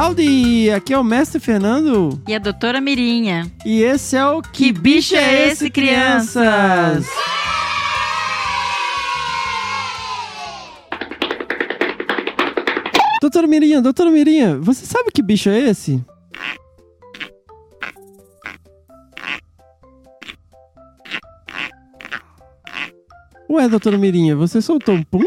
Howdy! Aqui é o Mestre Fernando. E a doutora Mirinha. E esse é o Que, Bicho é Esse, Crianças? Doutora Mirinha, doutora Mirinha, você sabe que bicho é esse? Ué, doutora Mirinha, você soltou um pum?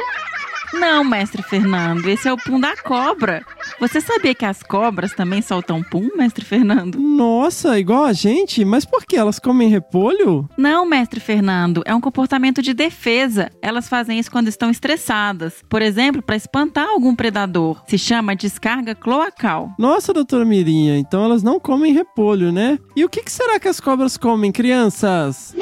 Não, mestre Fernando, esse é o pum da cobra. Você sabia que as cobras também soltam pum, mestre Fernando? Nossa, igual a gente? Mas por que? Elas comem repolho? Não, mestre Fernando, é um comportamento de defesa. Elas fazem isso quando estão estressadas. Por exemplo, para espantar algum predador. Se chama descarga cloacal. Nossa, doutora Mirinha, então elas não comem repolho, né? E o que, que será que as cobras comem, crianças?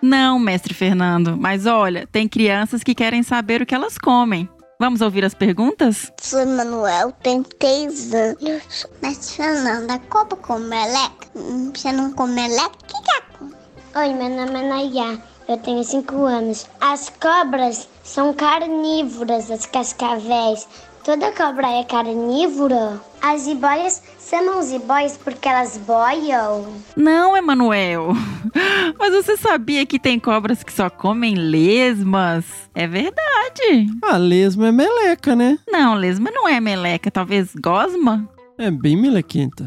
Não, mestre Fernando, mas olha, tem crianças que querem saber o que elas comem. Vamos ouvir as perguntas? Sou Manuel, tenho 3 anos. Mas Fernanda, a cobra come meleca? Hum, Você não come meleca? O que que é? Oi, meu nome é Nayá. Eu tenho 5 anos. As cobras são carnívoras, as cascavéis. Toda cobra é carnívora? As jiboias chamam jiboias porque elas boiam? Não, Emanuel. Mas você sabia que tem cobras que só comem lesmas? É verdade. A lesma é meleca, né? Não, lesma não é meleca, talvez gosma? É bem melequenta.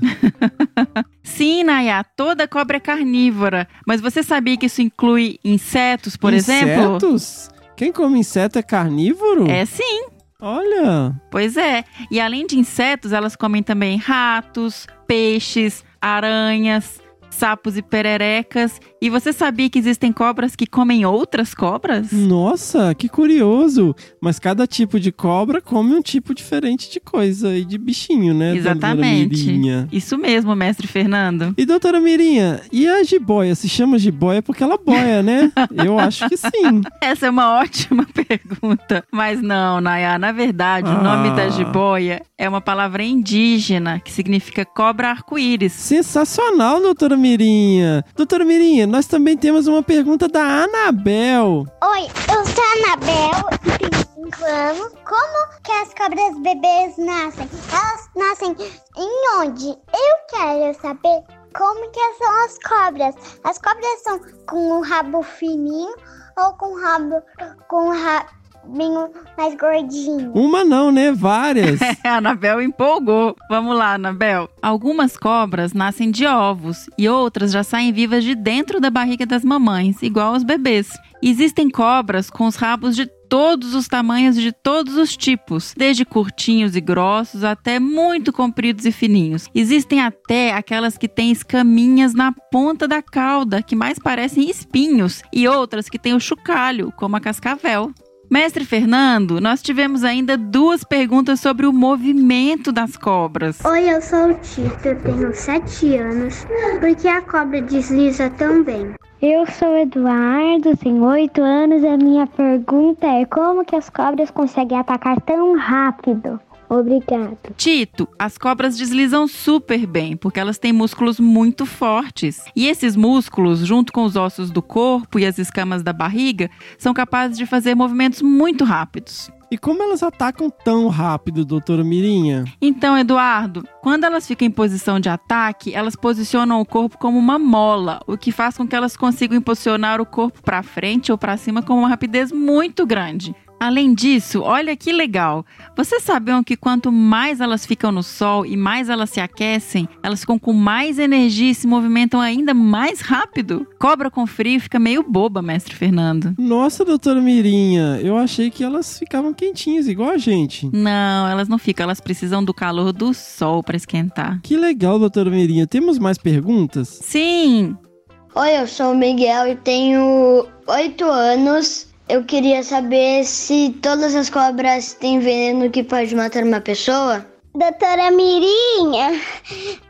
Sim, Nayá, toda cobra é carnívora. Mas você sabia que isso inclui insetos, por exemplo? Insetos? Quem come inseto é carnívoro? É sim. Olha, Pois é. E além de insetos, elas comem também ratos, peixes, aranhas, sapos e pererecas. E você sabia que existem cobras que comem outras cobras? nossa, que curioso. Mas cada tipo de cobra come um tipo diferente de coisa e de bichinho, né? Exatamente. Isso mesmo, mestre Fernando. E doutora Mirinha, e a jiboia? Se chama jiboia porque ela boia, né? Eu acho que sim. Essa é uma ótima pergunta. Mas não, Nayá, na verdade, o nome Ah. da jiboia é uma palavra indígena que significa cobra arco-íris. Sensacional, doutora Mirinha. Doutora Mirinha, nós também temos uma pergunta da Anabel. Oi, eu sou a Anabel e tenho 5 anos. Como que as cobras bebês nascem? Elas nascem em onde? Eu quero saber como que são as cobras. As cobras são com o rabo fininho ou com rabo com o rabinho mais gordinho? Uma não, né? Várias. A Anabel empolgou. Vamos lá, Anabel. Algumas cobras nascem de ovos e outras já saem vivas de dentro da barriga das mamães, igual aos bebês. Existem cobras com os rabos de todos os tamanhos e de todos os tipos, desde curtinhos e grossos até muito compridos e fininhos. Existem até aquelas que têm escaminhas na ponta da cauda, que mais parecem espinhos, e outras que têm o chocalho, como a cascavel. Mestre Fernando, nós tivemos ainda duas perguntas sobre o movimento das cobras. Oi, eu sou o Tito, eu tenho 7 anos. Por que a cobra desliza tão bem? Eu sou o Eduardo, tenho 8 anos e a minha pergunta é como que as cobras conseguem atacar tão rápido? Obrigado. Tito, as cobras deslizam super bem, porque elas têm músculos muito fortes. E esses músculos, junto com os ossos do corpo e as escamas da barriga, são capazes de fazer movimentos muito rápidos. E como elas atacam tão rápido, doutora Mirinha? Então, Eduardo, quando elas ficam em posição de ataque, elas posicionam o corpo como uma mola, o que faz com que elas consigam impulsionar o corpo para frente ou para cima com uma rapidez muito grande. Além disso, olha que legal. Vocês sabiam que quanto mais elas ficam no sol e mais elas se aquecem, elas ficam com mais energia e se movimentam ainda mais rápido? Cobra com frio fica meio boba, mestre Fernando. Nossa, doutora Mirinha, eu achei que elas ficavam quentinhas, igual a gente. Não, elas não ficam, elas precisam do calor do sol para esquentar. Que legal, doutora Mirinha. Temos mais perguntas? Sim, Oi, eu sou o Miguel e tenho 8 anos. Eu queria saber se todas as cobras têm veneno que pode matar uma pessoa. Doutora Mirinha,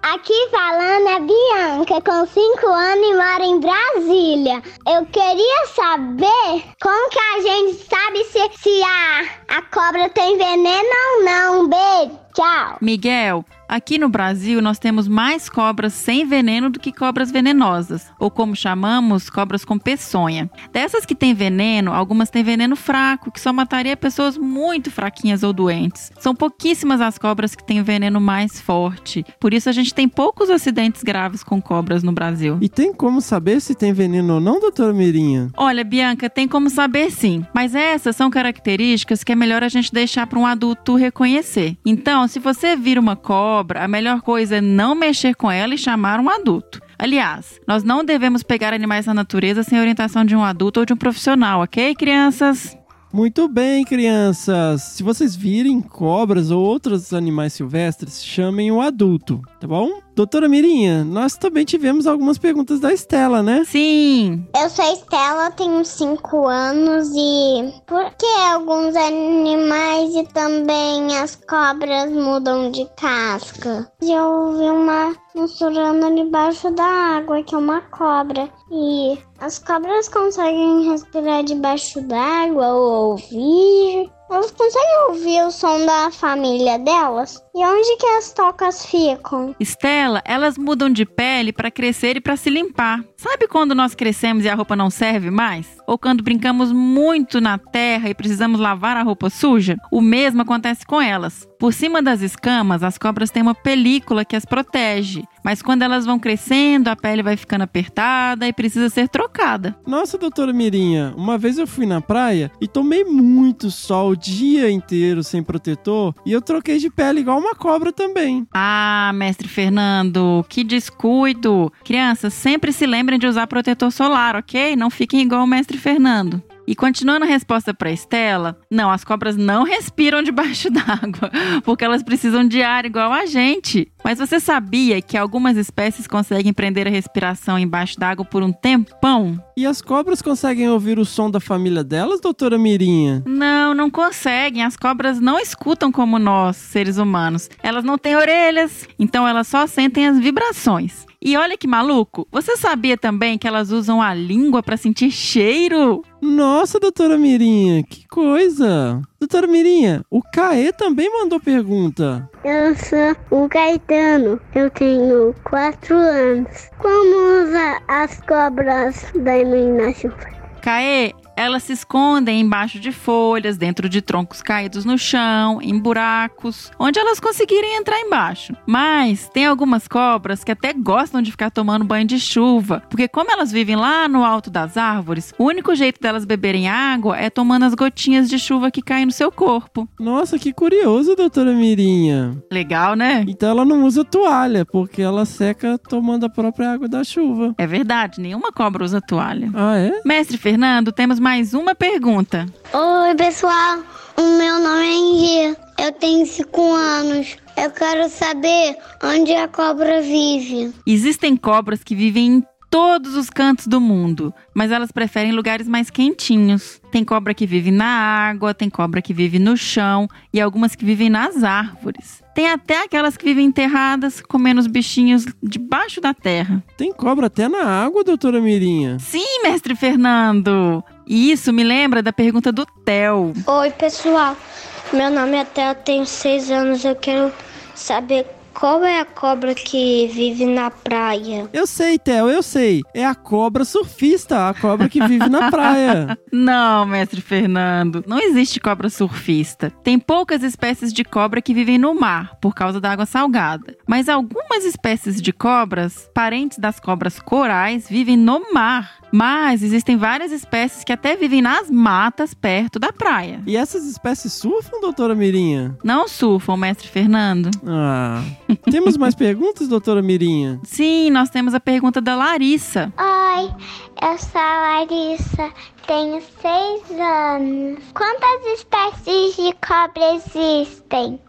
aqui falando é Bianca, com 5 anos e mora em Brasília. Eu queria saber como que a gente sabe se, se a, a cobra tem veneno ou não. Um beijo, tchau. Miguel, Aqui no Brasil, nós temos mais cobras sem veneno do que cobras venenosas, ou como chamamos, cobras com peçonha. Dessas que têm veneno, algumas têm veneno fraco, que só mataria pessoas muito fraquinhas ou doentes. São pouquíssimas as cobras que têm veneno mais forte. Por isso a gente tem poucos acidentes graves com cobras no Brasil. E tem como saber se tem veneno ou não, doutora Mirinha? Olha, Bianca, tem como saber sim, mas essas são características que é melhor a gente deixar para um adulto reconhecer. Então, se você vir uma cobra, a melhor coisa é não mexer com ela e chamar um adulto. Aliás, nós não devemos pegar animais na natureza sem orientação de um adulto ou de um profissional, ok, crianças? Muito bem, crianças. Se vocês virem cobras ou outros animais silvestres, chamem o adulto, tá bom? Doutora Mirinha, nós também tivemos algumas perguntas da Estela, né? Sim. Eu sou a Estela, tenho 5 anos e por que alguns animais e também as cobras mudam de casca? Eu vi uma sussurrando debaixo da água, que é uma cobra. E as cobras conseguem respirar debaixo d'água ou ouvir? Elas conseguem ouvir o som da família delas? E onde que as tocas ficam? Estela, elas mudam de pele para crescer e para se limpar. Sabe quando nós crescemos e a roupa não serve mais? Ou quando brincamos muito na terra e precisamos lavar a roupa suja? O mesmo acontece com elas. Por cima das escamas, as cobras têm uma película que as protege, mas quando elas vão crescendo, a pele vai ficando apertada e precisa ser trocada. Nossa, doutora Mirinha, uma vez eu fui na praia e tomei muito sol o dia inteiro sem protetor e eu troquei de pele igual uma cobra também. Ah, mestre Fernando, que descuido! Crianças, sempre se lembrem de usar protetor solar, ok? Não fiquem igual o mestre Fernando. E continuando a resposta para Estela, não, as cobras não respiram debaixo d'água, porque elas precisam de ar igual a gente. Mas você sabia que algumas espécies conseguem prender a respiração embaixo d'água por um tempão? E as cobras conseguem ouvir o som da família delas, doutora Mirinha? Não, não conseguem. As cobras não escutam como nós, seres humanos. Elas não têm orelhas, então elas só sentem as vibrações. E olha que maluco, você sabia também que elas usam a língua para sentir cheiro? Nossa, doutora Mirinha, que coisa! Doutora Mirinha, o Caê também mandou pergunta. Eu sou o Caetano, eu tenho 4 anos. Como usa as cobras da na chuva? Caê, elas se escondem embaixo de folhas, dentro de troncos caídos no chão, em buracos, onde elas conseguirem entrar embaixo. Mas tem algumas cobras que até gostam de ficar tomando banho de chuva, porque como elas vivem lá no alto das árvores, o único jeito delas beberem água é tomando as gotinhas de chuva que caem no seu corpo. Nossa, que curioso, doutora Mirinha. Legal, né? Então ela não usa toalha, porque ela seca tomando a própria água da chuva. É verdade, nenhuma cobra usa toalha. Ah, é? Mestre Fernando, temos mais mais uma pergunta. Oi, pessoal. O meu nome é Henri. Eu tenho 5 anos. Eu quero saber onde a cobra vive. Existem cobras que vivem em todos os cantos do mundo, mas elas preferem lugares mais quentinhos. Tem cobra que vive na água, tem cobra que vive no chão e algumas que vivem nas árvores. Tem até aquelas que vivem enterradas, comendo os bichinhos debaixo da terra. Tem cobra até na água, doutora Mirinha? Sim, mestre Fernando. E isso me lembra da pergunta do Theo. Oi, pessoal. Meu nome é Theo, tenho seis anos. Eu quero saber qual é a cobra que vive na praia? Eu sei, Theo, eu sei. É a cobra surfista, a cobra que vive na praia. Não, mestre Fernando, não existe cobra surfista. Tem poucas espécies de cobra que vivem no mar, por causa da água salgada. Mas algumas espécies de cobras, parentes das cobras corais, vivem no mar. Mas existem várias espécies que até vivem nas matas perto da praia. E essas espécies surfam, doutora Mirinha? Não surfam, mestre Fernando. Ah. temos mais perguntas, doutora Mirinha? Sim, nós temos a pergunta da Larissa. Oi, eu sou a Larissa, tenho seis anos. Quantas espécies de cobra existem?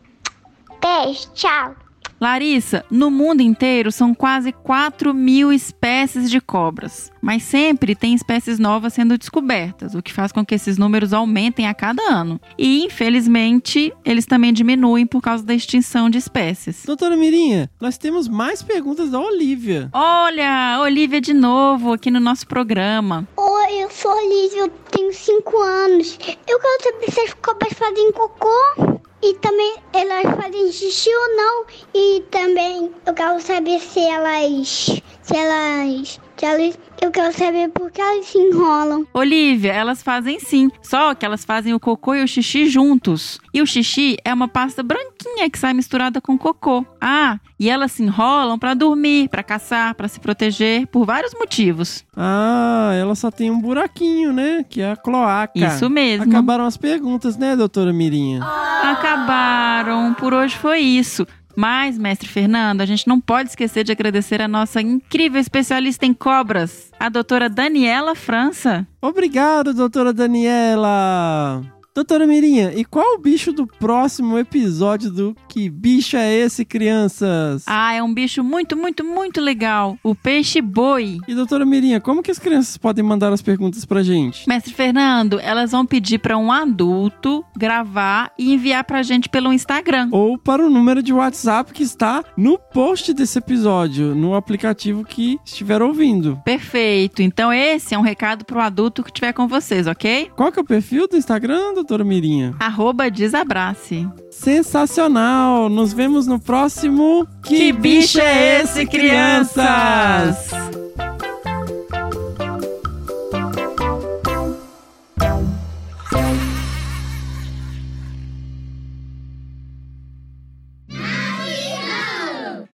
Beijo, tchau. Larissa, no mundo inteiro são quase 4 mil espécies de cobras, mas sempre tem espécies novas sendo descobertas, o que faz com que esses números aumentem a cada ano. E, infelizmente, eles também diminuem por causa da extinção de espécies. Doutora Mirinha, nós temos mais perguntas da Olivia. Olha, Olivia de novo aqui no nosso programa. Oi, eu sou a Olivia, eu tenho 5 anos. Eu quero saber se as cobras fazem cocô. E também elas fazem xixi ou não. E também eu quero saber se elas. Se elas. Se elas eu quero saber por que elas se enrolam. Olivia, elas fazem sim, só que elas fazem o cocô e o xixi juntos. E o xixi é uma pasta branquinha que sai misturada com cocô. Ah, e elas se enrolam para dormir, para caçar, para se proteger, por vários motivos. Ah, ela só tem um buraquinho, né? Que é a cloaca. Isso mesmo. Acabaram as perguntas, né, doutora Mirinha? Acabaram. Por hoje foi isso. Mas, mestre Fernando, a gente não pode esquecer de agradecer a nossa incrível especialista em cobras, a doutora Daniela França. Obrigado, doutora Daniela! Doutora Mirinha, e qual o bicho do próximo episódio do Que Bicho é Esse, crianças? Ah, é um bicho muito, muito, muito legal. O peixe boi. E doutora Mirinha, como que as crianças podem mandar as perguntas pra gente? Mestre Fernando, elas vão pedir para um adulto gravar e enviar pra gente pelo Instagram. Ou para o número de WhatsApp que está no post desse episódio, no aplicativo que estiver ouvindo. Perfeito. Então esse é um recado pro adulto que estiver com vocês, ok? Qual que é o perfil do Instagram, doutora Mirinha? Arroba desabrace. Sensacional! Nos vemos no próximo Que bicho é esse, crianças?